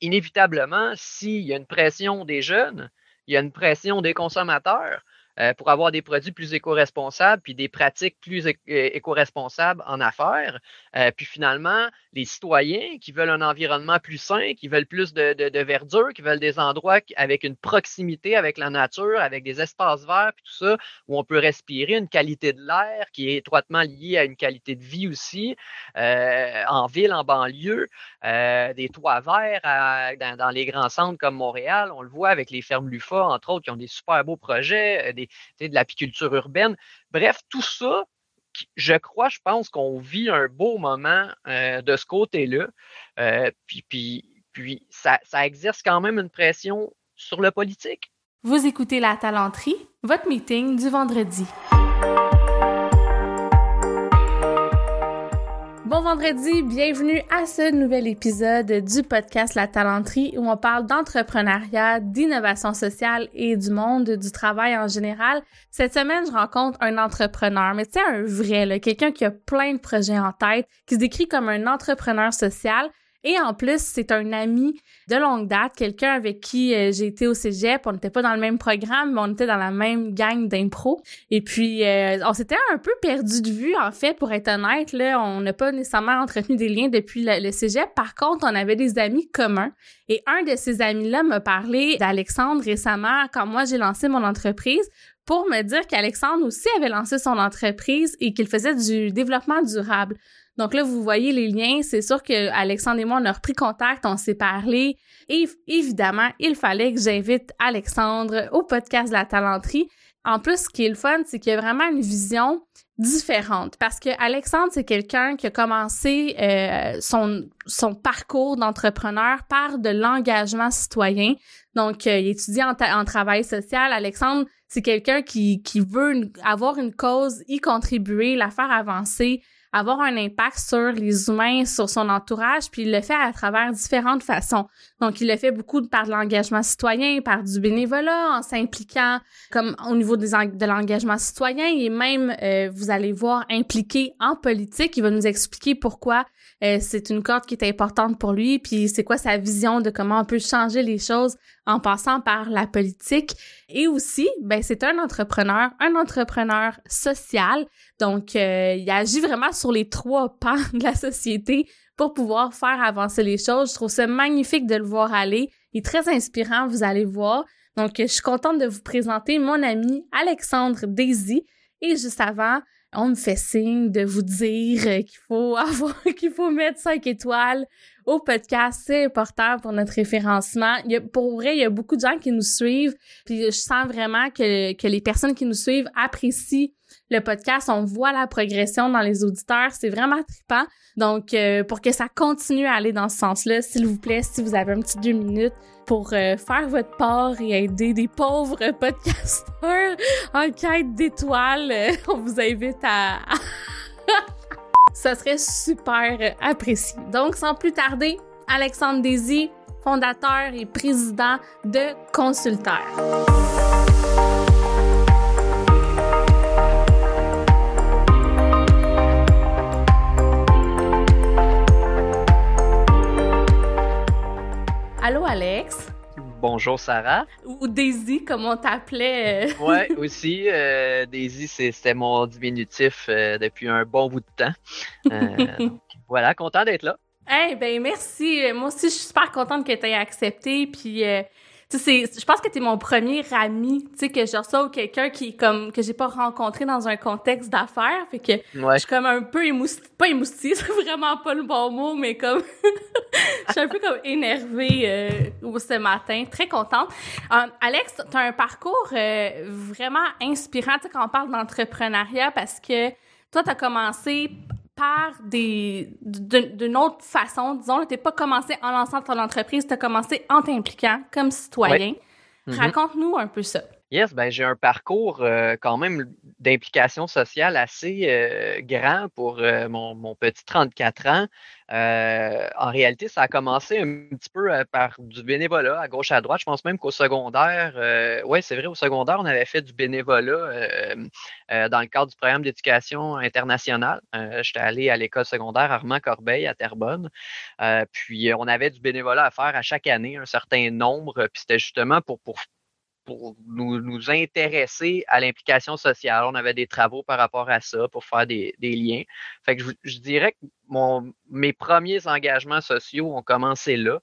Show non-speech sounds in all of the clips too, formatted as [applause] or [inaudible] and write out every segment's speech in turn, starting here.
inévitablement, s'il y a une pression des jeunes, il y a une pression des consommateurs, euh, pour avoir des produits plus éco-responsables puis des pratiques plus éco-responsables en affaires. Euh, puis finalement, les citoyens qui veulent un environnement plus sain, qui veulent plus de, de, verdure, qui veulent des endroits avec une proximité avec la nature, avec des espaces verts, puis tout ça, où on peut respirer une qualité de l'air qui est étroitement liée à une qualité de vie aussi, euh, en ville, en banlieue, des toits verts dans, dans, les grands centres comme Montréal, on le voit avec les fermes LUFA, entre autres, qui ont des super beaux projets, des de l'apiculture urbaine. Bref, tout ça, je crois, je pense qu'on vit un beau moment euh, de ce côté-là. Euh, puis, puis, puis ça, ça exerce quand même une pression sur le politique. Vous écoutez La Talenterie, votre meeting du vendredi. Bon vendredi, bienvenue à ce nouvel épisode du podcast La Talenterie où on parle d'entrepreneuriat, d'innovation sociale et du monde du travail en général. Cette semaine, je rencontre un entrepreneur, mais c'est un vrai, quelqu'un qui a plein de projets en tête, qui se décrit comme un entrepreneur social, et en plus, c'est un ami de longue date, quelqu'un avec qui euh, j'ai été au cégep. On n'était pas dans le même programme, mais on était dans la même gang d'impro. Et puis, euh, on s'était un peu perdu de vue, en fait, pour être honnête. Là, on n'a pas nécessairement entretenu des liens depuis le, cégep. Par contre, on avait des amis communs. Et un de ces amis-là m'a parlé d'Alexandre récemment, quand moi j'ai lancé mon entreprise pour me dire qu'Alexandre aussi avait lancé son entreprise et qu'il faisait du développement durable. Donc là, vous voyez les liens. C'est sûr que Alexandre et moi, on a repris contact, on s'est parlé. Et évidemment, il fallait que j'invite Alexandre au podcast de la talenterie. En plus, ce qui est le fun, c'est qu'il y a vraiment une vision différente parce que Alexandre c'est quelqu'un qui a commencé euh, son son parcours d'entrepreneur par de l'engagement citoyen donc euh, il étudie en, en travail social Alexandre c'est quelqu'un qui qui veut avoir une cause y contribuer la faire avancer avoir un impact sur les humains, sur son entourage, puis il le fait à travers différentes façons. Donc, il le fait beaucoup par l'engagement citoyen, par du bénévolat, en s'impliquant comme au niveau des de l'engagement citoyen et même, euh, vous allez voir, impliqué en politique. Il va nous expliquer pourquoi euh, c'est une corde qui est importante pour lui, puis c'est quoi sa vision de comment on peut changer les choses en passant par la politique. Et aussi, ben c'est un entrepreneur, un entrepreneur social. Donc, euh, il agit vraiment sur les trois pans de la société pour pouvoir faire avancer les choses. Je trouve ça magnifique de le voir aller. Il est très inspirant, vous allez voir. Donc, je suis contente de vous présenter mon ami Alexandre Daisy. Et juste avant, on me fait signe de vous dire qu'il faut [laughs] avoir, qu'il faut mettre 5 étoiles au podcast. C'est important pour notre référencement. Il y a, pour vrai, il y a beaucoup de gens qui nous suivent. Puis je sens vraiment que les personnes qui nous suivent apprécient le podcast. On voit la progression dans les auditeurs. C'est vraiment trippant. Donc, euh, pour que ça continue à aller dans ce sens-là, s'il vous plaît, si vous avez un petit deux minutes pour euh, faire votre part et aider des pauvres podcasteurs [laughs] en quête d'étoiles, euh, on vous invite à... [laughs] ça serait super apprécié. Donc, sans plus tarder, Alexandre Désy, fondateur et président de Consulteur. Allô, Alex? Bonjour, Sarah. Ou Daisy, comme on t'appelait. Euh. ouais, [laughs] aussi. Euh, Daisy, c'était mon diminutif euh, depuis un bon bout de temps. [laughs] voilà, content d'être là. Eh ben merci. Moi aussi, je suis super contente que tu aies accepté. Puis tu sais, je pense que t'es mon premier ami, tu sais, que je reçois quelqu'un qui, comme, que j'ai pas rencontré dans un contexte d'affaires. Fait que je suis comme un peu émoustillée, pas émoustillée, [laughs] c'est vraiment pas le bon mot, mais comme, [laughs] je suis un peu comme énervée euh, ce matin, très contente. Euh, Alex, t'as un parcours euh, vraiment inspirant, tu sais, quand on parle d'entrepreneuriat, parce que toi, t'as commencé par des d'une autre façon, disons, t'es pas commencé en lançant ton entreprise, t'as commencé en t'impliquant comme citoyen. Mm-hmm. Raconte-nous un peu ça. Yes, ben j'ai un parcours euh, quand même d'implication sociale assez euh, grand pour euh, mon, mon, petit 34 ans. en réalité, ça a commencé un petit peu par du bénévolat à gauche à droite. Je pense même qu'au secondaire, oui, c'est vrai, au secondaire, on avait fait du bénévolat dans le cadre du programme d'éducation internationale. J'étais allé à l'école secondaire Armand Corbeil à Terrebonne. puis on avait du bénévolat à faire à chaque année, un certain nombre. Puis c'était justement pour, pour pour nous, nous intéresser à l'implication sociale. On avait des travaux par rapport à ça pour faire des, des liens. Fait que je, dirais que mon, mes premiers engagements sociaux ont commencé là.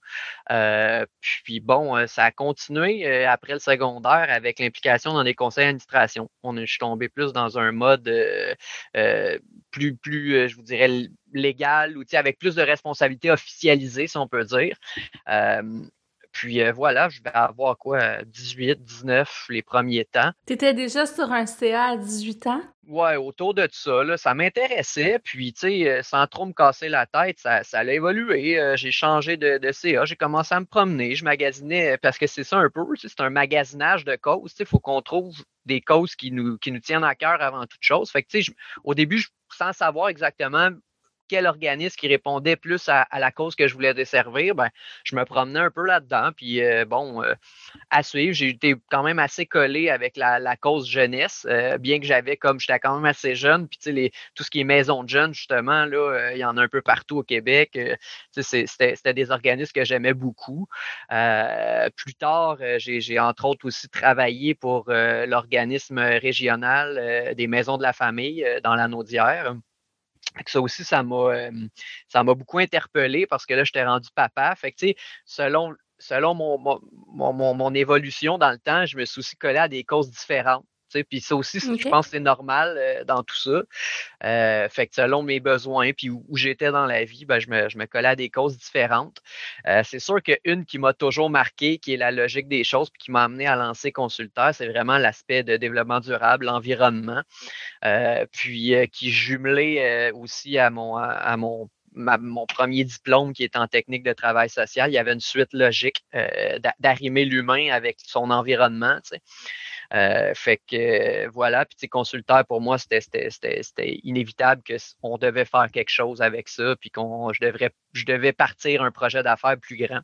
Euh, puis bon, euh, ça a continué euh, après le secondaire avec l'implication dans des conseils d'administration. On est, je suis tombé plus dans un mode plus, plus je vous dirais, légal ou avec plus de responsabilités officialisées, si on peut dire. Puis euh, voilà, je vais avoir quoi, 18, 19 les premiers temps. Tu étais déjà sur un CA à 18 ans? Ouais, autour de ça, là, ça m'intéressait. Puis, tu sais, euh, sans trop me casser la tête, ça, ça a évolué. Euh, j'ai changé de, de CA, j'ai commencé à me promener, je magasinais, parce que c'est ça un peu, c'est un magasinage de causes. Il faut qu'on trouve des causes qui nous, qui nous tiennent à cœur avant toute chose. Fait que, tu sais, au début, sans savoir exactement quel organisme qui répondait plus à, la cause que je voulais desservir, ben, je me promenais un peu là-dedans. Puis euh, bon, euh, à suivre, j'ai été quand même assez collé avec la, cause jeunesse, euh, bien que j'avais comme j'étais quand même assez jeune. Puis tout ce qui est maison de jeunes, justement, là, il y en a un peu partout au Québec. c'était des organismes que j'aimais beaucoup. plus tard, j'ai entre autres aussi travaillé pour l'organisme régional des maisons de la famille dans la Naudière. Ça aussi, ça m'a m'a beaucoup interpellé parce que là, j'étais rendu papa. Fait que, selon, selon mon, mon, mon, mon, évolution dans le temps, je me suis aussi collé à des causes différentes. Puis ça aussi, je pense que c'est normal euh, dans tout ça. Euh, fait que selon mes besoins, puis où, j'étais dans la vie, ben, je, me, je me collais à des causes différentes. Euh, c'est sûr qu'une qui m'a toujours marqué, qui est la logique des choses, puis qui m'a amené à lancer consulteur, c'est vraiment l'aspect de développement durable, l'environnement, puis qui jumelait aussi à mon, à mon mon premier diplôme qui est en technique de travail social, il y avait une suite logique d'arrimer l'humain avec son environnement. Tu sais. Euh, fait que voilà, puis consulteur pour moi, c'était inévitable qu'on devait faire quelque chose avec ça, puis qu'on je devrais je devais partir un projet d'affaires plus grand.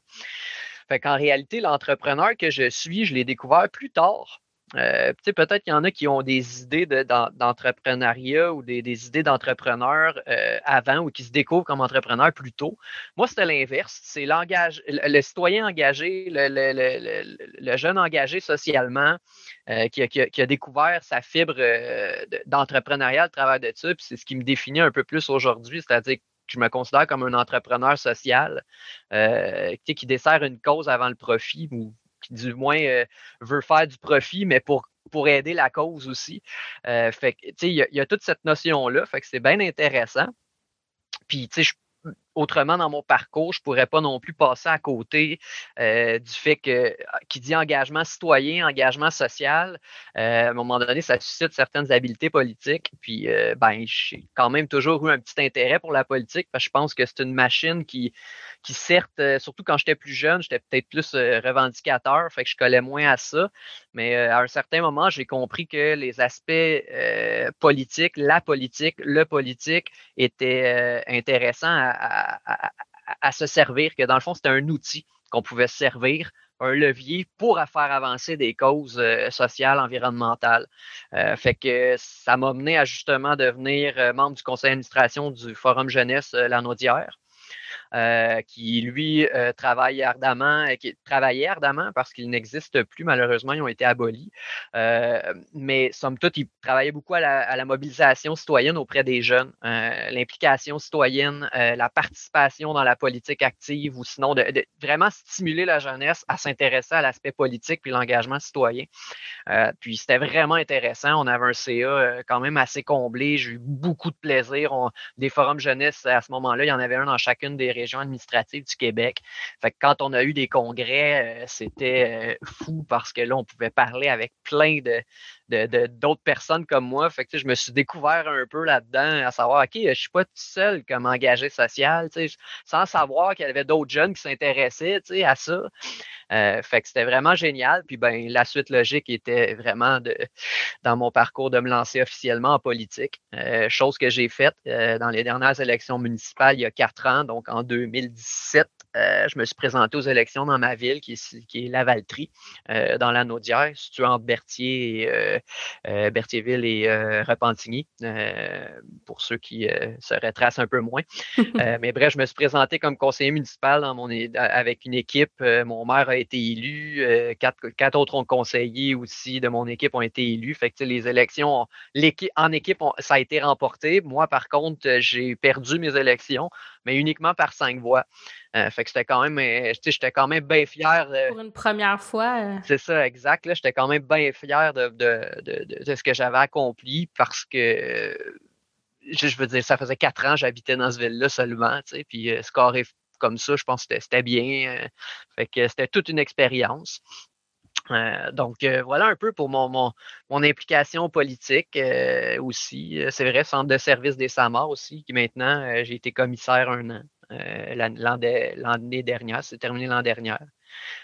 Fait qu'en réalité, l'entrepreneur que je suis, je l'ai découvert plus tard. Euh, peut-être qu'il y en a qui ont des idées d'entrepreneuriat ou des, idées d'entrepreneur euh, avant ou qui se découvrent comme entrepreneur plus tôt. Moi, c'était l'inverse. C'est l'engage, le, citoyen engagé, le, jeune engagé socialement euh, qui, a, découvert sa fibre d'entrepreneuriat à travers de ça. Puis c'est ce qui me définit un peu plus aujourd'hui, c'est-à-dire que je me considère comme un entrepreneur social qui dessert une cause avant le profit ou du moins euh, veut faire du profit, mais pour, pour aider la cause aussi. Euh, fait que, tu sais, il y, a toute cette notion-là, fait que c'est bien intéressant. Puis, tu sais, autrement dans mon parcours, je pourrais pas non plus passer à côté euh, du fait que qui dit engagement citoyen, engagement social, euh, à un moment donné, ça suscite certaines habiletés politiques. Puis euh, ben, j'ai quand même toujours eu un petit intérêt pour la politique parce que je pense que c'est une machine qui, qui certes, surtout quand j'étais plus jeune, j'étais peut-être plus revendicateur, fait que je collais moins à ça. Mais à un certain moment, j'ai compris que les aspects politiques, la politique, le politique étaient intéressants à, se servir, que dans le fond, c'était un outil qu'on pouvait servir, un levier pour faire avancer des causes euh, sociales, environnementales. Euh, fait que ça m'a mené à justement devenir euh, membre du conseil d'administration du Forum Jeunesse La Naudière. Euh, qui lui euh, travaille ardemment, euh, qui travaillait ardemment parce qu'il n'existe plus, malheureusement, ils ont été abolis. mais somme toute, il travaillait beaucoup à la, mobilisation citoyenne auprès des jeunes, l'implication citoyenne, la participation dans la politique active ou sinon de, vraiment stimuler la jeunesse à s'intéresser à l'aspect politique puis l'engagement citoyen. puis c'était vraiment intéressant. On avait un CA quand même assez comblé. J'ai eu beaucoup de plaisir. des forums jeunesse à ce moment-là, il y en avait un dans chacune des régions administratives du Québec. Quand on a eu des congrès, euh, c'était euh, fou parce que là, on pouvait parler avec plein de, d'autres personnes comme moi. Fait que, je me suis découvert un peu là-dedans, à savoir, OK, je suis pas tout seul comme engagé social, sans savoir qu'il y avait d'autres jeunes qui s'intéressaient à ça. Euh, fait que c'était vraiment génial. Puis ben, la suite logique était vraiment de, dans mon parcours de me lancer officiellement en politique. Euh, chose que j'ai faite dans les dernières élections municipales il y a quatre ans, donc en 2017. Euh, je me suis présenté aux élections dans ma ville, qui est, qui est Lavaltrie, euh, dans la Naudière, située entre Berthier et, euh, Berthierville et Repentigny, pour ceux qui se retracent un peu moins. [laughs] mais bref, je me suis présenté comme conseiller municipal dans mon, avec une équipe. mon maire a été élu, quatre, quatre autres conseillers aussi de mon équipe ont été élus. Fait que les élections, en équipe, ça a été remporté. Moi, par contre, j'ai perdu mes élections, mais uniquement par cinq voix. Euh, fait que c'était quand même, euh, j'étais quand même bien fier. Pour une première fois. Euh. C'est ça, exact. Là, j'étais quand même bien fier de, de, de, de ce que j'avais accompli parce que, je, veux dire, ça faisait quatre ans que j'habitais dans cette ville-là seulement, tu sais, puis scorer comme ça, je pense que c'était bien. fait que c'était toute une expérience. donc voilà un peu pour mon, mon, mon implication politique aussi. C'est vrai, centre de service des SAMAR aussi, qui maintenant, j'ai été commissaire un an. Euh, l'année dernière, c'est terminé l'an dernier.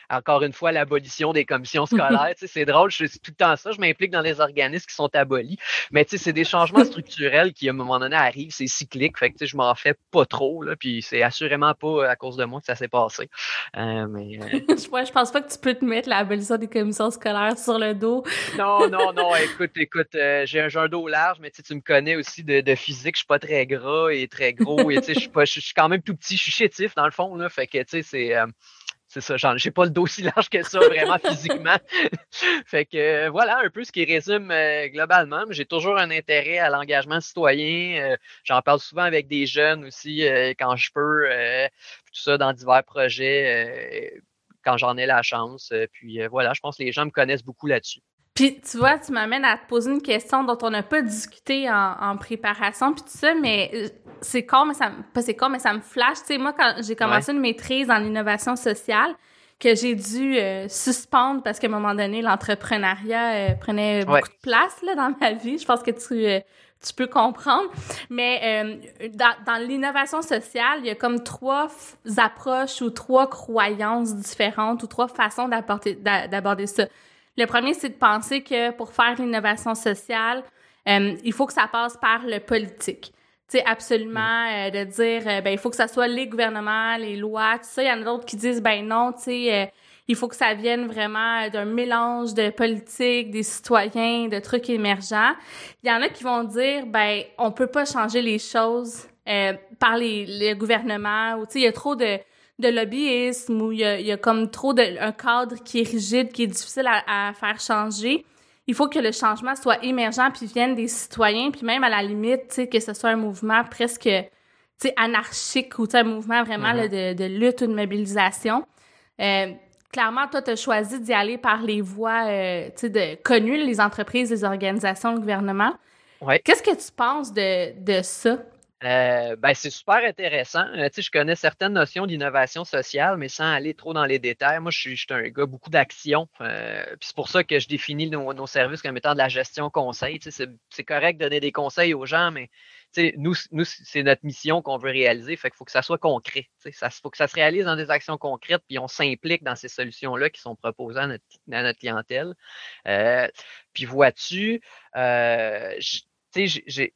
Encore une fois, l'abolition des commissions [laughs] scolaires, c'est drôle, je suis tout le temps ça, je m'implique dans les organismes qui sont abolis, mais c'est des changements [laughs] structurels qui, à un moment donné, arrivent, c'est cyclique, fait que je m'en fais pas trop, là, puis c'est assurément pas à cause de moi que ça s'est passé. Euh, mais, euh, [laughs] je pense pas que tu peux te mettre l'abolition des commissions scolaires sur le dos. non, non, non, écoute, écoute, j'ai un, dos large, mais tu me connais aussi de, physique, je suis pas très gras et très gros, et je suis je suis quand même tout petit, je suis chétif dans le fond, là, fait que tu sais, c'est c'est ça, j'ai pas le dos aussi large que ça, vraiment physiquement. [laughs] fait que euh, voilà un peu ce qui résume euh, globalement. J'ai toujours un intérêt à l'engagement citoyen. Euh, j'en parle souvent avec des jeunes aussi quand je peux, tout ça dans divers projets, quand j'en ai la chance. puis voilà, je pense que les gens me connaissent beaucoup là-dessus. Puis tu vois, tu m'amènes à te poser une question dont on n'a pas discuté en, préparation, puis tout ça, mais euh, c'est con, mais ça pas c'est con, mais ça me flash. Tu sais, moi, quand j'ai commencé une maîtrise en innovation sociale, que j'ai dû euh, suspendre parce qu'à un moment donné, l'entrepreneuriat euh, prenait beaucoup de place là, dans ma vie. Je pense que tu, tu peux comprendre. Mais dans, dans l'innovation sociale, il y a comme trois approches ou trois croyances différentes ou trois façons d'aborder ça. Le premier, c'est de penser que pour faire l'innovation sociale, euh, il faut que ça passe par le politique. Tu sais, absolument, mm. euh, de dire, euh, ben, il faut que ça soit les gouvernements, les lois, tout ça. Il y en a d'autres qui disent, ben non, tu sais, il faut que ça vienne vraiment d'un mélange de politique, des citoyens, de trucs émergents. Il y en a qui vont dire, ben, on peut pas changer les choses par les, les gouvernements, ou tu sais, il y a trop de de lobbyisme où il y a, comme trop de un cadre qui est rigide, qui est difficile à, faire changer. Il faut que le changement soit émergent puis vienne des citoyens, puis même à la limite, tu sais, que ce soit un mouvement presque, tu sais, anarchique ou un mouvement vraiment mm-hmm. de, de, lutte ou de mobilisation. Euh, clairement, toi, tu as choisi d'y aller par les voies, euh, tu sais, de, connues, les entreprises, les organisations, le gouvernement. Ouais. Qu'est-ce que tu penses de, de ça? Euh, ben, c'est super intéressant. Euh, je connais certaines notions d'innovation sociale, mais sans aller trop dans les détails. Moi, je suis, un gars beaucoup d'action. Euh, c'est pour ça que je définis nos, services comme étant de la gestion conseil. C'est correct de donner des conseils aux gens, mais nous, nous c'est notre mission qu'on veut réaliser. Fait qu'il faut que ça soit concret. Il faut que ça se réalise dans des actions concrètes, puis on s'implique dans ces solutions-là qui sont proposées à notre, à notre clientèle. puis vois-tu, j'ai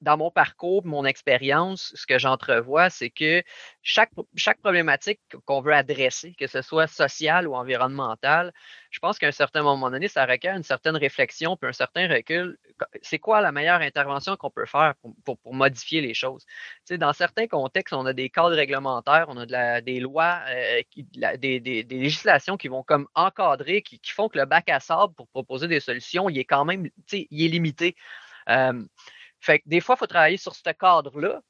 dans mon parcours, mon expérience, ce que j'entrevois, c'est que chaque, chaque problématique qu'on veut adresser, que ce soit sociale ou environnementale, je pense qu'à un certain moment donné, ça requiert une certaine réflexion puis un certain recul. C'est quoi la meilleure intervention qu'on peut faire pour, pour, modifier les choses? Tu sais, dans certains contextes, on a des cadres réglementaires, on a des lois, euh, des, des, législations qui vont comme encadrer, qui, qui, font que le bac à sable pour proposer des solutions, il est quand même, tu sais, il est limité. Euh, fait que des fois, il faut travailler sur ce cadre-là.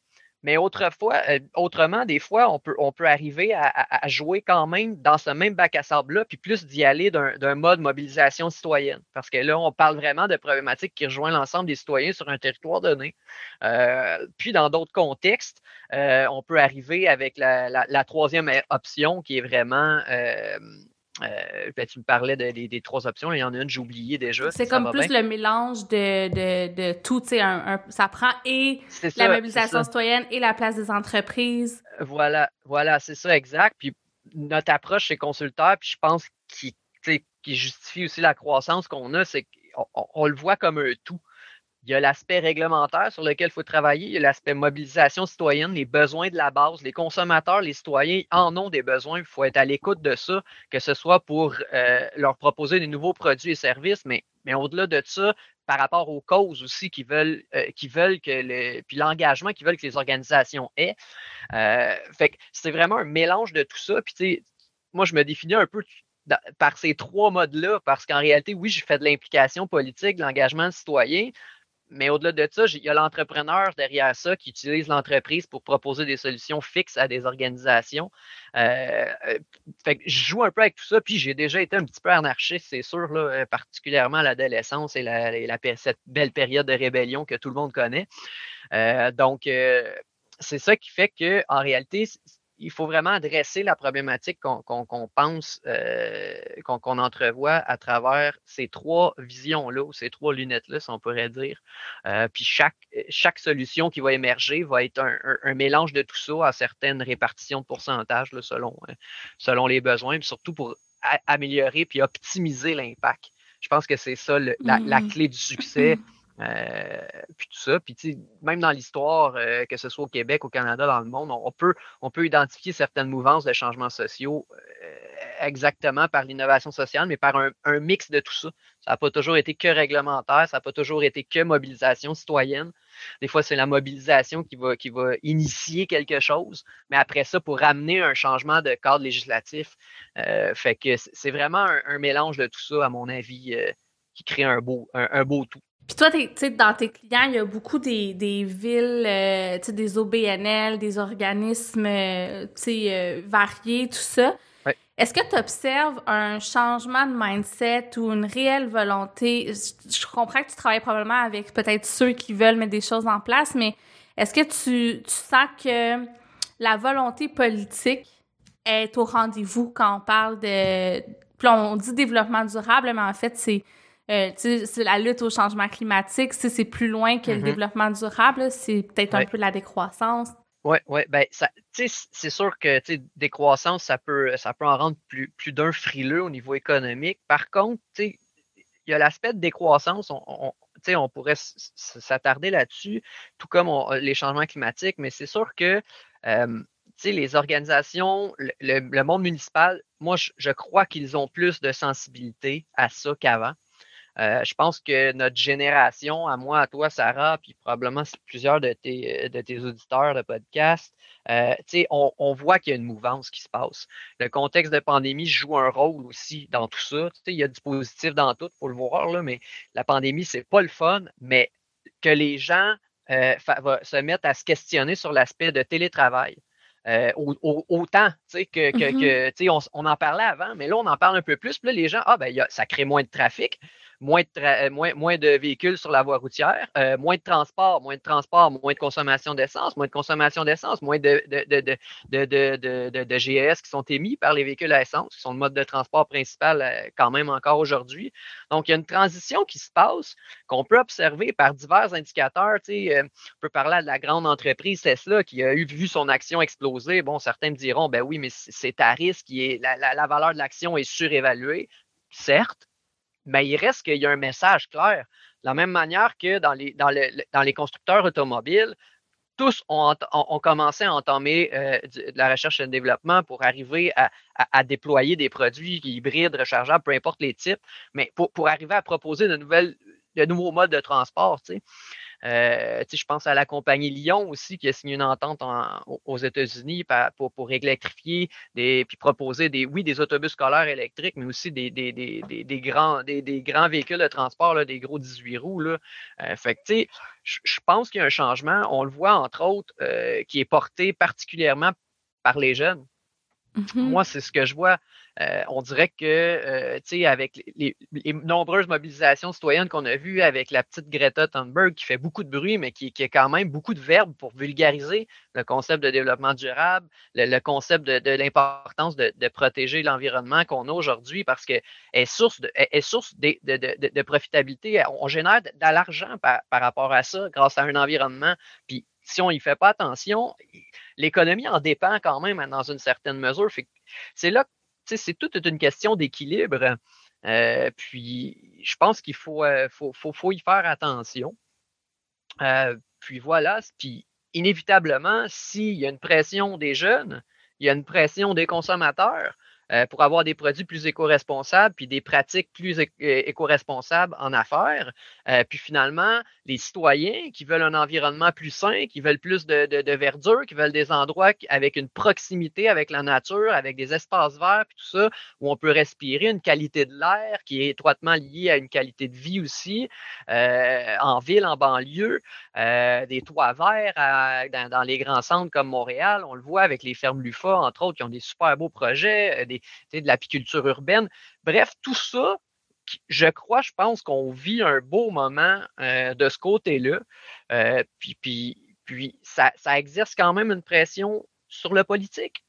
Mais autrefois, euh, autrement, des fois, on peut, on peut arriver à, jouer quand même dans ce même bac à sable-là, puis plus d'y aller d'un mode mobilisation citoyenne. Parce que là, on parle vraiment de problématiques qui rejoignent l'ensemble des citoyens sur un territoire donné. Euh, puis dans d'autres contextes, euh, on peut arriver avec la, troisième option qui est vraiment euh, ben, tu me parlais des trois options. Il y en a une, j'ai oublié déjà. C'est comme plus le mélange de, de, de tout. Un, ça prend et la mobilisation citoyenne et la place des entreprises. Voilà, voilà, c'est ça, exact. Puis notre approche chez consulteurs, puis je pense qui, qui justifie aussi la croissance qu'on a, c'est qu'on on le voit comme un tout. Il y a l'aspect réglementaire sur lequel il faut travailler, il y a l'aspect mobilisation citoyenne, les besoins de la base. Les consommateurs, les citoyens en ont des besoins. Il faut être à l'écoute de ça, que ce soit pour euh, leur proposer des nouveaux produits et services, mais, mais au-delà de ça, par rapport aux causes aussi qui veulent, euh, qui veulent que le, puis l'engagement qu'ils veulent que les organisations aient. Euh, fait que c'est vraiment un mélange de tout ça. Puis tu sais, moi je me définis un peu par ces trois modes-là, parce qu'en réalité, oui, je fais de l'implication politique, de l'engagement citoyen, mais au-delà de ça, il y a l'entrepreneur derrière ça qui utilise l'entreprise pour proposer des solutions fixes à des organisations. Euh, euh, je joue un peu avec tout ça, puis j'ai déjà été un petit peu anarchiste, c'est sûr, là, euh, particulièrement l'adolescence et la, cette belle période de rébellion que tout le monde connaît. donc, c'est ça qui fait que en réalité, il faut vraiment adresser la problématique qu'on pense, euh, qu'on entrevoit à travers ces trois visions-là, ou ces trois lunettes-là, si on pourrait dire. Euh, puis chaque, chaque solution qui va émerger va être un, mélange de tout ça à certaines répartitions de pourcentage selon, euh, selon les besoins, puis surtout pour améliorer puis optimiser l'impact. Je pense que c'est ça la, la, mmh. clé du succès. [laughs] Euh, puis tout ça. Puis même dans l'histoire, euh, que ce soit au Québec, au Canada, dans le monde, on, peut, on peut identifier certaines mouvances de changements sociaux euh, exactement par l'innovation sociale, mais par un, un, mix de tout ça. Ça n'a pas toujours été que réglementaire, ça n'a pas toujours été que mobilisation citoyenne. Des fois, c'est la mobilisation qui va, qui va initier quelque chose, mais après ça, pour amener un changement de cadre législatif. fait que c'est vraiment un, un, mélange de tout ça, à mon avis, qui crée un beau, un beau tout. Puis toi, tu dans tes clients, il y a beaucoup des, des villes, euh, tu sais, des OBNL, des organismes, euh, tu sais, euh, variés, tout ça. Est-ce que tu observes un changement de mindset ou une réelle volonté? Je, comprends que tu travailles probablement avec peut-être ceux qui veulent mettre des choses en place, mais est-ce que tu, tu sens que la volonté politique est au rendez-vous quand on parle de... Puis on dit développement durable, mais en fait, c'est euh, c'est la lutte au changement climatique, c'est plus loin que le mm-hmm. développement durable, c'est peut-être un peu la décroissance. Oui, oui, ben c'est sûr que décroissance, ça peut, ça peut en rendre plus, plus d'un frileux au niveau économique. Par contre, il y a l'aspect de décroissance, on, on, on pourrait s'attarder là-dessus, tout comme les changements climatiques, mais c'est sûr que euh, les organisations, le, monde municipal, moi, je crois qu'ils ont plus de sensibilité à ça qu'avant. Euh, je pense que notre génération, à moi, à toi, Sarah, puis probablement plusieurs de tes, de tes auditeurs de podcast, euh, on, on, voit qu'il y a une mouvance qui se passe. Le contexte de pandémie joue un rôle aussi dans tout ça. il y a du positif dans tout, pour le voir, là, mais la pandémie, c'est pas le fun, mais que les gens euh, se mettent à se questionner sur l'aspect de télétravail. Euh, autant que, que, mm-hmm. que on, on, en parlait avant, mais là, on en parle un peu plus. Puis là, les gens, ah, ben, y a, ça crée moins de trafic moins de, euh, moins, de véhicules sur la voie routière, euh, moins de transport, moins de transport, moins de consommation d'essence, moins de consommation d'essence, moins de, de, qui sont émis par les véhicules à essence, qui sont le mode de transport principal euh, quand même encore aujourd'hui. Donc, il y a une transition qui se passe qu'on peut observer par divers indicateurs. On peut parler de la grande entreprise Tesla qui a vu son action exploser. Bon, certains me diront, ben oui, mais c'est à risque, la valeur de l'action est surévaluée. Certes, mais il reste qu'il y a un message clair. De la même manière que dans les, dans, dans les constructeurs automobiles, tous ont, commencé à entamer euh, de la recherche et le développement pour arriver à, à, déployer des produits hybrides, rechargeables, peu importe les types, mais pour, pour arriver à proposer de, nouvelles, de nouveaux modes de transport. Tu sais. Euh, je pense à la compagnie Lyon aussi qui a signé une entente aux États-Unis pour, pour électrifier des, puis proposer des, oui, des autobus scolaires électriques, mais aussi des, des, des, des grands, des, grands véhicules de transport, là, des gros 18 roues. Là. Euh, fait que, je pense qu'il y a un changement. On le voit, entre autres, euh, qui est porté particulièrement par les jeunes. Mm-hmm. Moi, c'est ce que je vois. Euh, on dirait que, euh, tu sais, avec les, nombreuses mobilisations citoyennes qu'on a vues avec la petite Greta Thunberg qui fait beaucoup de bruit, mais qui, a quand même beaucoup de verbes pour vulgariser le concept de développement durable, le, concept de, l'importance de, protéger l'environnement qu'on a aujourd'hui parce que est source de, de, de, profitabilité. On génère de, l'argent par, par rapport à ça grâce à un environnement. Puis si on n'y fait pas attention, l'économie en dépend quand même dans une certaine mesure. C'est là, c'est toute une question d'équilibre. Euh, puis, je pense qu'il faut, euh, y faire attention. Euh, puis voilà, puis inévitablement, s'il y a une pression des jeunes, il y a une pression des consommateurs, euh, pour avoir des produits plus éco-responsables puis des pratiques plus éco-responsables en affaires. Euh, puis finalement, les citoyens qui veulent un environnement plus sain, qui veulent plus de, de, verdure, qui veulent des endroits avec une proximité avec la nature, avec des espaces verts, puis tout ça, où on peut respirer une qualité de l'air qui est étroitement liée à une qualité de vie aussi, euh, en ville, en banlieue, des toits verts dans, dans, les grands centres comme Montréal, on le voit avec les fermes LUFA, entre autres, qui ont des super beaux projets, de l'apiculture urbaine. Bref, tout ça, je crois, je pense qu'on vit un beau moment euh, de ce côté-là. Euh, puis, puis, puis ça, exerce quand même une pression sur le politique.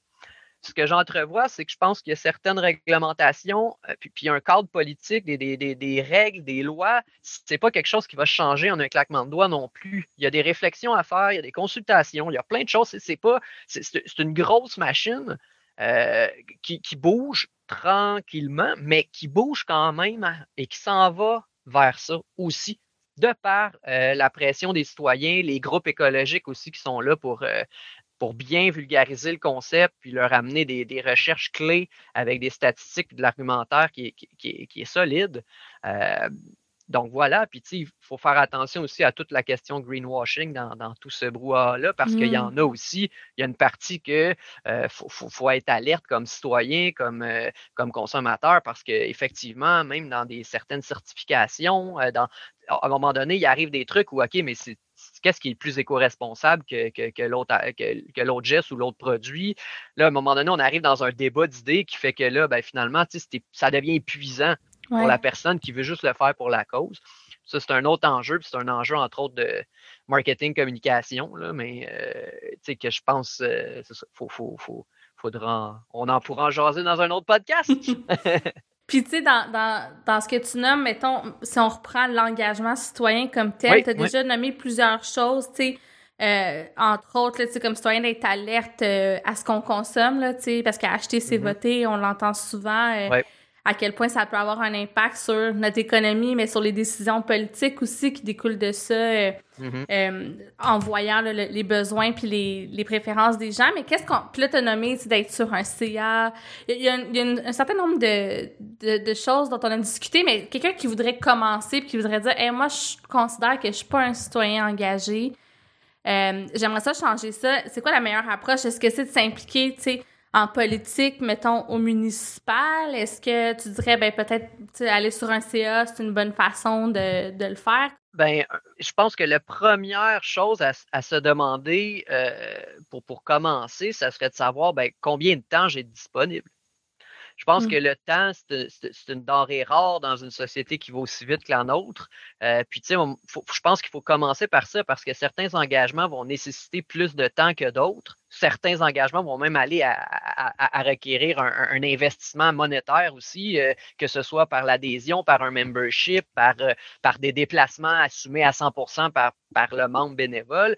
Ce que j'entrevois, c'est que je pense qu'il y a certaines réglementations, euh, puis, puis un cadre politique, des règles, des lois, c'est pas quelque chose qui va changer en un claquement de doigts non plus. Il y a des réflexions à faire, il y a des consultations, il y a plein de choses. C'est pas, c'est une grosse machine. Euh, qui, qui, bouge tranquillement, mais qui bouge quand même et qui s'en va vers ça aussi, de par euh, la pression des citoyens, les groupes écologiques aussi qui sont là pour, euh, pour bien vulgariser le concept, puis leur amener des, recherches clés avec des statistiques de l'argumentaire qui, est solide. Donc voilà, puis il faut faire attention aussi à toute la question greenwashing dans, dans tout ce brouhaha-là, parce qu'il y en mmh. a aussi, il y a une partie que euh, faut, faut, faut, être alerte comme citoyen, comme, euh, comme consommateur, parce qu'effectivement, même dans des certaines certifications, euh, dans, à un moment donné, il arrive des trucs où, OK, mais c'est qu'est-ce qui est le plus éco-responsable que, que, que l'autre que, que l'autre geste ou l'autre produit? Là, à un moment donné, on arrive dans un débat d'idées qui fait que là, ben, finalement, ça devient épuisant pour la personne qui veut juste le faire pour la cause. Ça, c'est un autre enjeu, puis c'est un enjeu, entre autres, de marketing, communication, là, mais euh, tu sais, que je pense euh, faut, faut, faut, faudra, on en pourra en jaser dans un autre podcast. [laughs] [laughs] Puis, tu sais, dans, dans, dans, ce que tu nommes, mettons, si on reprend l'engagement citoyen comme tel, tu as déjà nommé plusieurs choses, tu sais, euh, entre autres, là, comme citoyen d'être alerte euh, à ce qu'on consomme, là, parce qu'acheter, c'est mm-hmm. voter, on l'entend souvent. Euh, à quel point ça peut avoir un impact sur notre économie, mais sur les décisions politiques aussi qui découlent de ça, euh, mm-hmm. euh, en voyant là, les besoins puis les, les, préférences des gens. Mais qu'est-ce qu'on... Puis là, t'as nommé d'être sur un CA. Il y a, il y a un certain nombre de, de, de, choses dont on a discuté, mais quelqu'un qui voudrait commencer puis qui voudrait dire hey, « moi, je considère que je suis pas un citoyen engagé. Euh, j'aimerais ça changer ça. C'est quoi la meilleure approche? Est-ce que c'est de s'impliquer, tu sais en politique, mettons, au municipal? Est-ce que tu dirais, ben peut-être aller sur un CA, c'est une bonne façon de, le faire? Ben, je pense que la première chose à, se demander euh, pour, pour commencer, ça serait de savoir ben, combien de temps j'ai disponible. Je pense mmh. que le temps, c'est une denrée rare dans une société qui va aussi vite que la nôtre. Euh, puis, tu sais, je pense qu'il faut commencer par ça parce que certains engagements vont nécessiter plus de temps que d'autres. Certains engagements vont même aller à, à, à requérir un, un, investissement monétaire aussi, euh, que ce soit par l'adhésion, par un membership, par, euh, par des déplacements assumés à 100 par, par le membre bénévole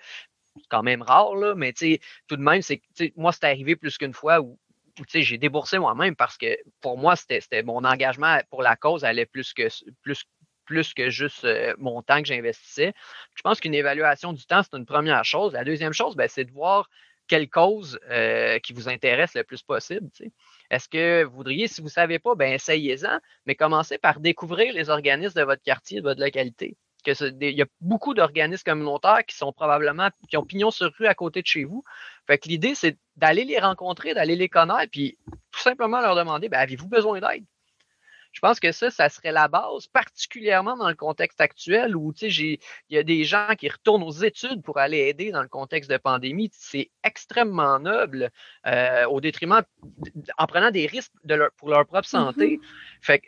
c'est quand même rare, là, mais tout de même, c'est moi, c'est arrivé plus qu'une fois où j'ai déboursé moi-même parce que pour moi, c'était mon engagement pour la cause allait plus que plus plus que juste euh, mon temps que j'investissais. Je pense qu'une évaluation du temps, c'est une première chose. La deuxième chose, ben, c'est de voir quelle cause euh, qui vous intéresse le plus possible. Est-ce que vous voudriez, si vous ne savez pas, ben essayez-en, mais commencez par découvrir les organismes de votre quartier, de votre localité il y a beaucoup d'organismes communautaires qui sont probablement, qui ont pignon sur rue à côté de chez vous. Fait que l'idée, c'est d'aller les rencontrer, d'aller les connaître, puis tout simplement leur demander, ben, avez-vous besoin d'aide? Je pense que ça, ça serait la base, particulièrement dans le contexte actuel où, il y a des gens qui retournent aux études pour aller aider dans le contexte de pandémie. C'est extrêmement noble euh, au détriment, en prenant des risques de leur, pour leur propre santé. Mm-hmm. Fait que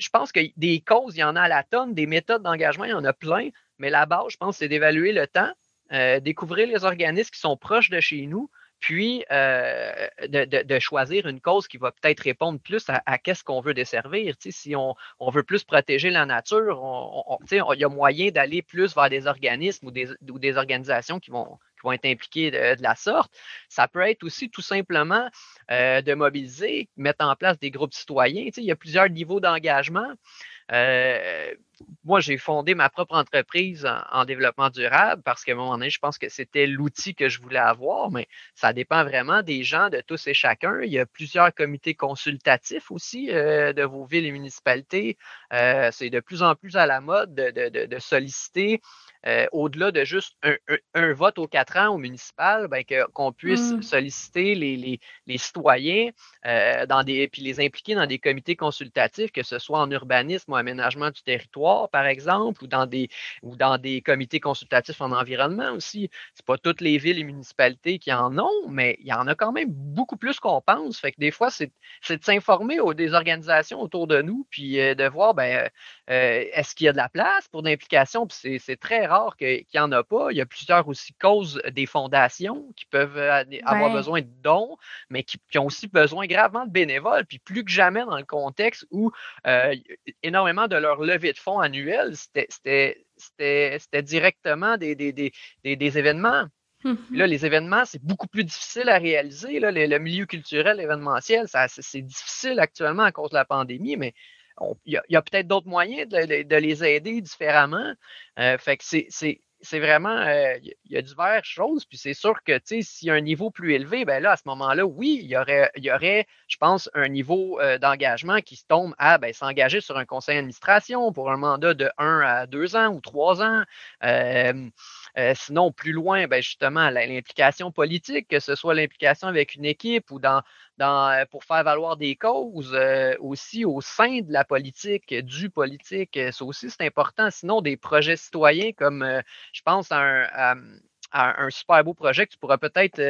je pense que des causes, il y en a à la tonne, des méthodes d'engagement, il y en a plein, mais la base, je pense, c'est d'évaluer le temps, euh, découvrir les organismes qui sont proches de chez nous, puis euh, de, choisir une cause qui va peut-être répondre plus à, qu'est-ce qu'on veut desservir. Si on, veut plus protéger la nature, il y a moyen d'aller plus vers des organismes ou des organisations qui vont, vont être impliqués de, la sorte. Ça peut être aussi tout simplement de mobiliser, mettre en place des groupes citoyens. il y a plusieurs niveaux d'engagement. Euh, moi, j'ai fondé ma propre entreprise en, développement durable parce qu'à un moment donné, je pense que c'était l'outil que je voulais avoir, mais ça dépend vraiment des gens, de tous et chacun. Il y a plusieurs comités consultatifs aussi euh, de vos villes et municipalités. Euh, c'est de plus en plus à la mode de solliciter euh, au-delà de juste un, vote aux quatre ans au municipal, ben, qu'on puisse mmh. solliciter les, les, citoyens dans des, puis les impliquer dans des comités consultatifs, que ce soit en urbanisme ou aménagement du territoire, par exemple, ou dans des, ou dans des comités consultatifs en environnement aussi. C'est pas toutes les villes et municipalités qui en ont, mais il y en a quand même beaucoup plus qu'on pense. Fait que des fois, c'est de s'informer aux des organisations autour de nous, puis euh, de voir ben, est-ce qu'il y a de la place pour l'implication, puis c'est très rare qu'il n'y en a pas. Il y a plusieurs aussi causes des fondations qui peuvent euh, avoir besoin de dons, mais qui, ont aussi besoin gravement de bénévoles. Puis plus que jamais dans le contexte où euh, énormément de leur levée de fonds annuelle, c'était directement des, des, événements. Là, mm-hmm. les événements, c'est beaucoup plus difficile à réaliser. Là, le, milieu culturel, événementiel, c'est difficile actuellement à cause de la pandémie, mais il y a, peut-être d'autres moyens de, les aider différemment. Euh, fait que c'est vraiment, euh, il y a diverses choses, puis c'est sûr que, tu sais, s'il y a un niveau plus élevé, ben là, à ce moment-là, oui, il y aurait, je pense, un niveau euh, d'engagement qui se tombe à ben, s'engager sur un conseil d'administration pour un mandat de 1 à 2 ans ou 3 ans. Euh, sinon, plus loin, ben justement, l'implication politique, que ce soit l'implication avec une équipe ou dans, euh, pour faire valoir des causes euh, aussi au sein de la politique, du politique, ça aussi c'est important. Sinon, des projets citoyens comme je pense à un, super beau projet que tu pourras peut-être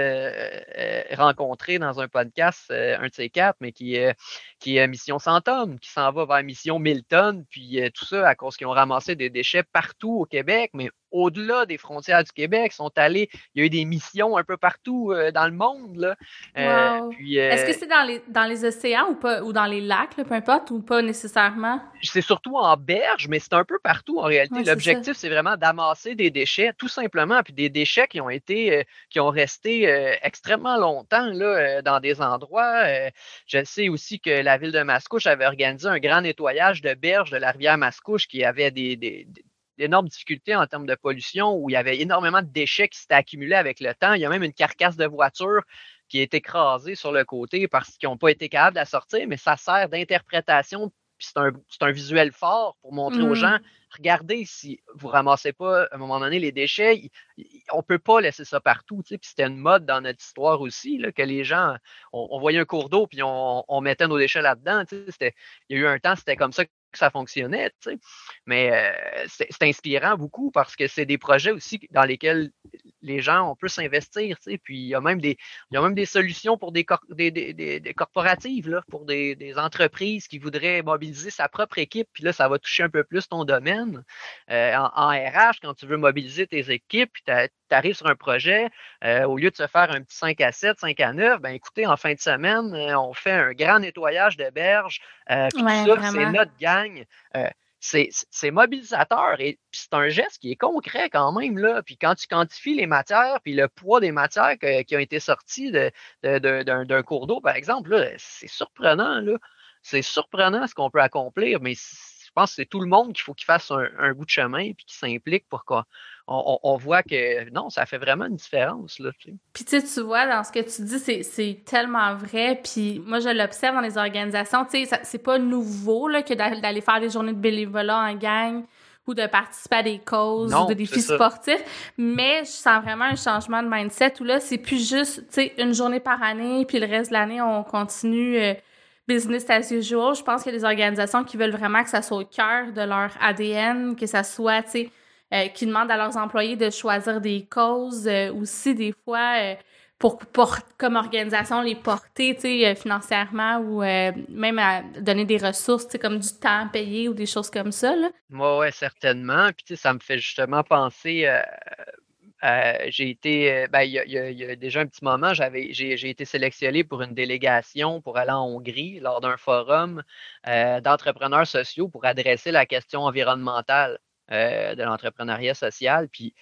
rencontrer dans un podcast, un de ces quatre, mais qui, est qui est Mission 100 tonnes, qui s'en va vers Mission 1000 tonnes, puis tout ça à cause qu'ils ont ramassé des déchets partout au Québec, mais au-delà des frontières du Québec, sont allés, il y a eu des missions un peu partout euh, dans le monde. Là. Euh, Est-ce que euh, c'est dans les, dans les océans ou, pas, ou dans les lacs, peu importe, ou pas nécessairement? C'est surtout en berge, mais c'est un peu partout en réalité. L'objectif, c'est vraiment d'amasser des déchets, tout simplement, puis des déchets qui ont été, qui ont resté extrêmement longtemps là, dans des endroits. je sais aussi que la ville de Mascouche avait organisé un grand nettoyage de berges de la rivière Mascouche qui avait des, des d'énormes difficultés en termes de pollution, où il y avait énormément de déchets qui s'étaient accumulés avec le temps. Il y a même une carcasse de voiture qui est écrasée sur le côté parce qu'ils n'ont pas été capables de la sortir, mais ça sert d'interprétation. c'est un, visuel fort pour montrer aux mmh. gens, regardez, si vous ramassez pas à un moment donné les déchets, on ne peut pas laisser ça partout. Puis c'était une mode dans notre histoire aussi, là, que les gens, on, voyait un cours d'eau puis on, on, mettait nos déchets là-dedans. Il y a eu un temps, c'était comme ça que ça fonctionnait, tu sais. Mais euh, c'est inspirant beaucoup parce que c'est des projets aussi dans lesquels les gens, on peut s'investir, tu sais. Puis il y a même des, il y a même des solutions pour des, des, des, des, corporatives, là, pour des, entreprises qui voudraient mobiliser sa propre équipe. Puis là, ça va toucher un peu plus ton domaine. Euh, en, en, RH, quand tu veux mobiliser tes équipes, puis tu arrives sur un projet, euh, au lieu de se faire un petit 5 à 7, 5 à 9, ben écoutez, en fin de semaine, euh, on fait un grand nettoyage de berges. Euh, puis ça, c'est notre gang. C'est mobilisateur et c'est un geste qui est concret quand même. Là. Puis quand tu quantifies les matières, puis le poids des matières qui ont été sorties d'un de, cours d'eau, par exemple, c'est surprenant. C'est surprenant ce qu'on peut accomplir, mais je pense que c'est tout le monde qu'il faut qu'il fasse un, un, bout de chemin puis qu'il s'implique pour qu'on on, voit que non, ça fait vraiment une différence. Là, tu Puis tu, tu vois, dans ce que tu dis, c'est tellement vrai. Puis moi, je l'observe dans les organisations. Tu sais, c'est pas nouveau là, que d'aller faire des journées de bénévolat en gang ou de participer à des causes ou de défis sportifs. Mais je sens vraiment un changement de mindset où là, c'est plus juste, tu sais, une journée par année, puis le reste de l'année, on continue euh, business as usual. Je pense qu'il y a des organisations qui veulent vraiment que ça soit au cœur de leur ADN, que ça soit, tu sais, euh, qui demandent à leurs employés de choisir des causes euh, aussi des fois euh, pour, comme organisation les porter tu sais financièrement ou même à donner des ressources tu sais comme du temps payé ou des choses comme ça là. Moi ouais certainement puis tu sais ça me fait justement penser j'ai été, ben, il, y a, déjà un petit moment, j'avais, j'ai, été sélectionné pour une délégation pour aller en Hongrie lors d'un forum d'entrepreneurs sociaux pour adresser la question environnementale. Euh, de l'entrepreneuriat social. Puis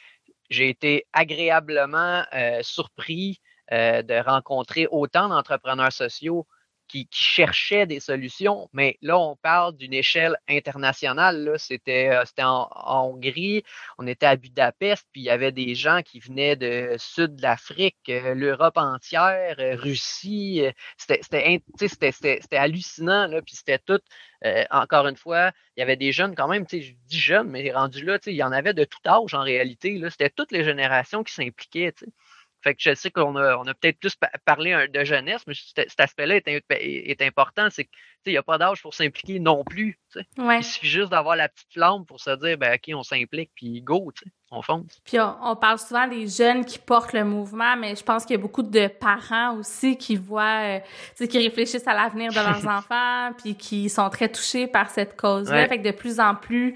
j'ai été agréablement surpris de rencontrer autant d'entrepreneurs sociaux qui, cherchaient des solutions. Mais là, on parle d'une échelle internationale. C'était euh, en, Hongrie, on était à Budapest, puis il y avait des gens qui venaient de sud de l'Afrique, euh, l'Europe entière, euh, Russie. C'était hallucinant, là, puis c'était tout. encore une fois, il y avait des jeunes quand même, je dis jeunes, mais rendus là, il y en avait de tout âge en réalité. C'était toutes les générations qui s'impliquaient. Fait que je sais qu'on a, on a peut-être plus parlé de jeunesse, mais cet aspect-là est, important. C'est qu'il n'y a pas d'âge pour s'impliquer non plus. Il suffit juste d'avoir la petite flamme pour se dire ben, OK, on s'implique, puis go, on fonce. Puis on, parle souvent des jeunes qui portent le mouvement, mais je pense qu'il y a beaucoup de parents aussi qui voient, euh, qui réfléchissent à l'avenir de leurs [laughs] enfants, puis qui sont très touchés par cette cause-là. Fait que de plus en plus,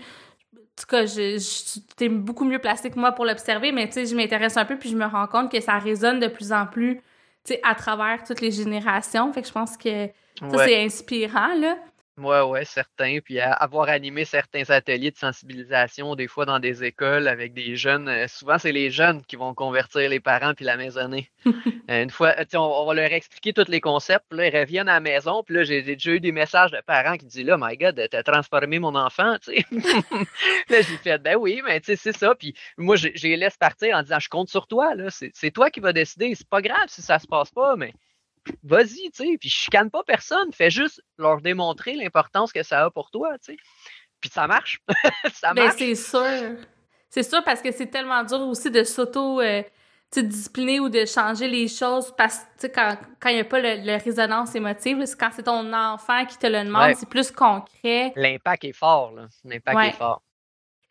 tout cas, je, je beaucoup mieux placé que moi pour l'observer, mais tu sais, je m'intéresse un peu puis je me rends compte que ça résonne de plus en plus, tu sais, à travers toutes les générations. Fait que je pense que ça, c'est inspirant, là. Oui, oui, certain. Puis avoir animé certains ateliers de sensibilisation, des fois dans des écoles avec des jeunes, euh, souvent c'est les jeunes qui vont convertir les parents puis la maisonnée. [laughs] Euh, une fois, on, on, va leur expliquer tous les concepts, puis là, ils reviennent à la maison, puis là, j'ai déjà eu des messages de parents qui disent là, my God, t'as transformé mon enfant, tu sais. [laughs] là, j'ai fait, ben oui, mais tu sais, c'est ça. Puis moi, je les laisse partir en disant, je compte sur toi, là. C'est toi qui vas décider. C'est pas grave si ça se passe pas, mais vas-y, tu sais, puis je chicane pas personne, fais juste leur démontrer l'importance que ça a pour toi, tu sais. Puis ça marche. [laughs] ça ben, marche. c'est sûr. C'est sûr parce que c'est tellement dur aussi de s'auto euh, discipliner ou de changer les choses parce que quand il n'y a pas le, résonance émotive, quand c'est ton enfant qui te le demande, c'est plus concret. L'impact est fort, là. L'impact est fort.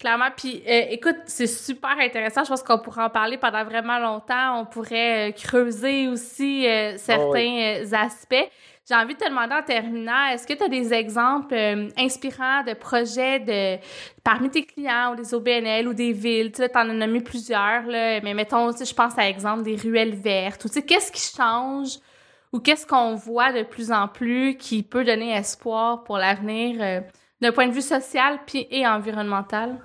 Clairement. Puis, euh, écoute, c'est super intéressant. Je pense qu'on pourrait en parler pendant vraiment longtemps. On pourrait euh, creuser aussi euh, certains ah aspects. J'ai envie de te demander en terminant, est-ce que tu as des exemples inspirants de projets de parmi tes clients ou des OBNL ou des villes? Tu en as nommé plusieurs, là, mais mettons, aussi, je pense à l'exemple des ruelles vertes. Tu sais, qu'est-ce qui change ou qu'est-ce qu'on voit de plus en plus qui peut donner espoir pour l'avenir? D'un point de vue social puis et environnemental?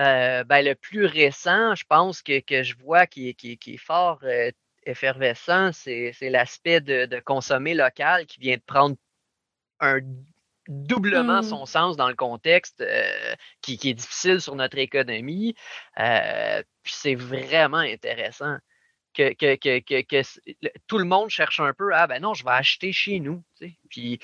Euh, ben, le plus récent, je pense que, que je vois qui, qui, qui est fort euh, effervescent, c'est l'aspect de, de, consommer local qui vient de prendre un doublement mmh. son sens dans le contexte euh, qui, qui, est difficile sur notre économie. puis c'est vraiment intéressant que, tout le monde cherche un peu ah ben non, je vais acheter chez nous. Puis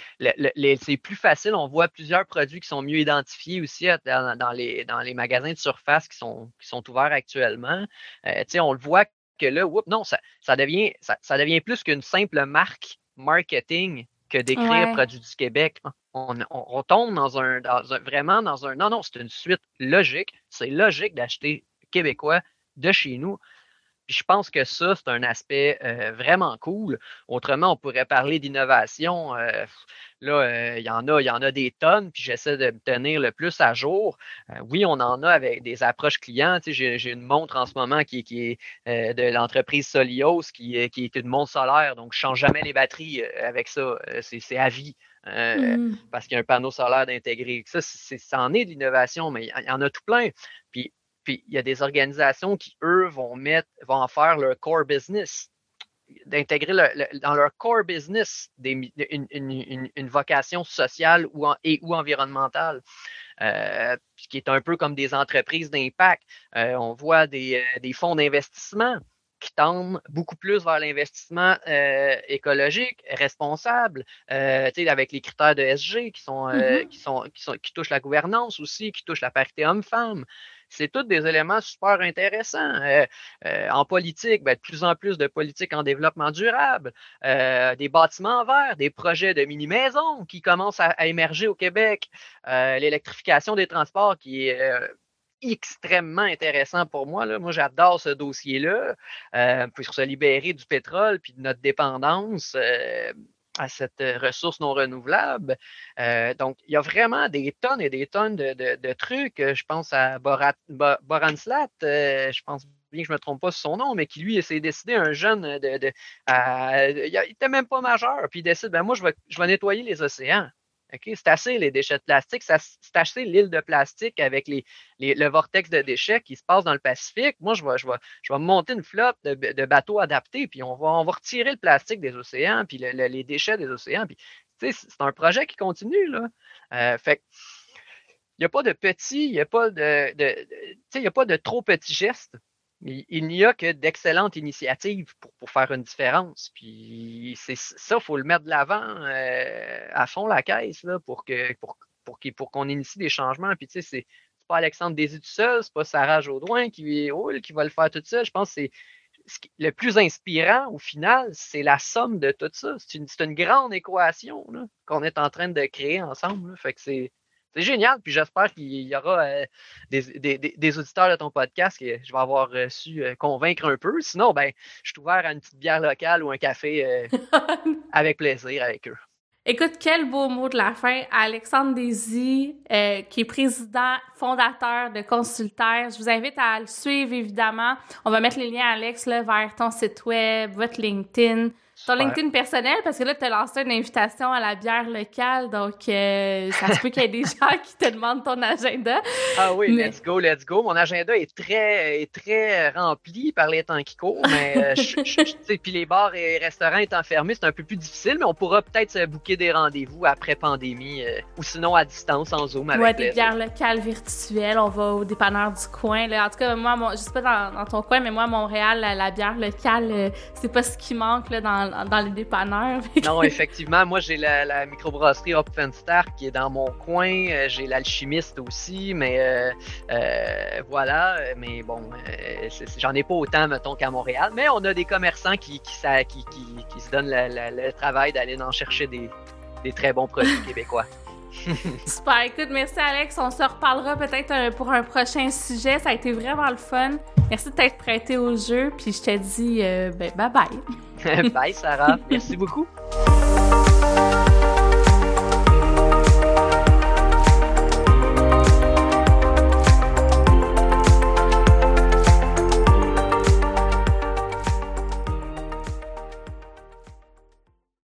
c'est plus facile, on voit plusieurs produits qui sont mieux identifiés aussi dans, les, dans les magasins de surface qui sont, qui sont ouverts actuellement. Euh, on le voit que là, non, ça, ça, devient, ça, devient plus qu'une simple marque marketing que d'écrire produits du Québec. On, on, tombe dans un, dans un, vraiment dans un. Non, non, c'est une suite logique. C'est logique d'acheter québécois de chez nous je pense que ça, c'est un aspect euh, vraiment cool. Autrement, on pourrait parler d'innovation. Euh, là, euh, il y en a, il y en a des tonnes, puis j'essaie de me tenir le plus à jour. oui, on en a avec des approches clients. j'ai, une montre en ce moment qui, est de l'entreprise Solios, qui, qui, est une montre solaire, donc je ne change jamais les batteries avec ça. C'est, à vie. Mmh. parce qu'il y a un panneau solaire d'intégrer. Ça, c'est, ça en est de l'innovation, mais il y en a tout plein. Puis puis il y a des organisations qui, eux, vont mettre, vont en faire leur core business, d'intégrer dans leur core business des, une, vocation sociale ou et ou environnementale. Euh, qui est un peu comme des entreprises d'impact. Euh, on voit des, euh, des fonds d'investissement qui tendent beaucoup plus vers l'investissement écologique, responsable, avec les critères de SG qui sont, mm-hmm. qui sont, qui sont, qui touchent la gouvernance aussi, qui touchent la parité homme-femme c'est tous des éléments super intéressants. Euh, euh, en politique, ben, de plus en plus de politique en développement durable, euh, des bâtiments verts, des projets de mini-maisons qui commencent à, émerger au Québec, l'électrification des transports qui est extrêmement intéressant pour moi. Là. Moi, j'adore ce dossier-là. pour se libérer du pétrole puis de notre dépendance à cette euh, ressource non renouvelable. Euh, donc, il y a vraiment des tonnes et des tonnes de, trucs. Euh, je pense à Boranslat, je pense bien que je ne me trompe pas sur son nom, mais qui lui s'est décidé, un jeune, de, il n'était même pas majeur, puis il décide, ben moi, je vais nettoyer les océans. C'est assez les déchets de plastique, c'est assez l'île de plastique avec les, le vortex de déchets qui se passe dans le Pacifique. Moi, je vais, je je vais monter une flotte de, bateaux adaptés, puis on va, on va retirer le plastique des océans, puis les déchets des océans. Puis, c'est un projet qui continue. Là. Euh, fait il n'y a pas de petits, il n'y a pas de, il a pas de trop petits gestes. Il n'y a que d'excellentes initiatives pour, faire une différence. Puis c'est ça, il faut le mettre de l'avant euh, à fond la caisse là, pour que pour, pour, qu'on initie des changements. Puis tu sais, c'est pas Alexandre Désy tout seul, c'est pas Sarah Jaudoin qui, qui va le faire tout seul. Je pense que c'est le plus inspirant au final, c'est la somme de tout ça. C'est une, une, grande équation qu'on est en train de créer ensemble. Fait que c'est c'est génial. Puis j'espère qu'il y aura euh, des, auditeurs de ton podcast que je vais avoir euh, su euh, convaincre un peu. Sinon, ben, je suis ouvert à une petite bière locale ou un café [laughs] avec plaisir avec eux. Écoute, quel beau mot de la fin. Alexandre Désy, qui est président fondateur de Consultaire. Je vous invite à le suivre, évidemment. On va mettre les liens, Alex, là, vers ton site web, votre LinkedIn. Ton LinkedIn personnel, parce que là, tu as lancé une invitation à la bière locale, donc euh, ça se peut qu'il y ait des [laughs] gens qui te demandent ton agenda. Ah oui, let's go, let's go. Mon agenda est très, est très rempli par les temps qui courent, mais euh, puis les bars et restaurants étant fermés, c'est un peu plus difficile, mais on pourra peut-être se booker des rendez-vous après pandémie euh, ou sinon à distance en Zoom avec Ouais, des bières locales virtuelles, on va au dépanneur du coin. Là. En tout cas, moi, je sais pas dans, ton coin, mais moi, Montréal, la, bière locale, c'est pas ce qui manque là, dans dans, les dépanneurs. [laughs] non, effectivement, moi j'ai la, microbrasserie Hopfenstar qui est dans mon coin. Euh, j'ai l'alchimiste aussi, mais euh, euh, voilà. Mais bon, j'en ai pas autant, mettons, qu'à Montréal. Mais on a des commerçants qui, qui, qui, se donnent le, travail d'aller en chercher des, des très bons produits [laughs] québécois. [laughs] Super, écoute, merci Alex. On se reparlera peut-être pour un prochain sujet. Ça a été vraiment le fun. Merci de t'être prêté au jeu. Puis je te dis ben, bye bye. bye Sarah. [laughs] Merci beaucoup.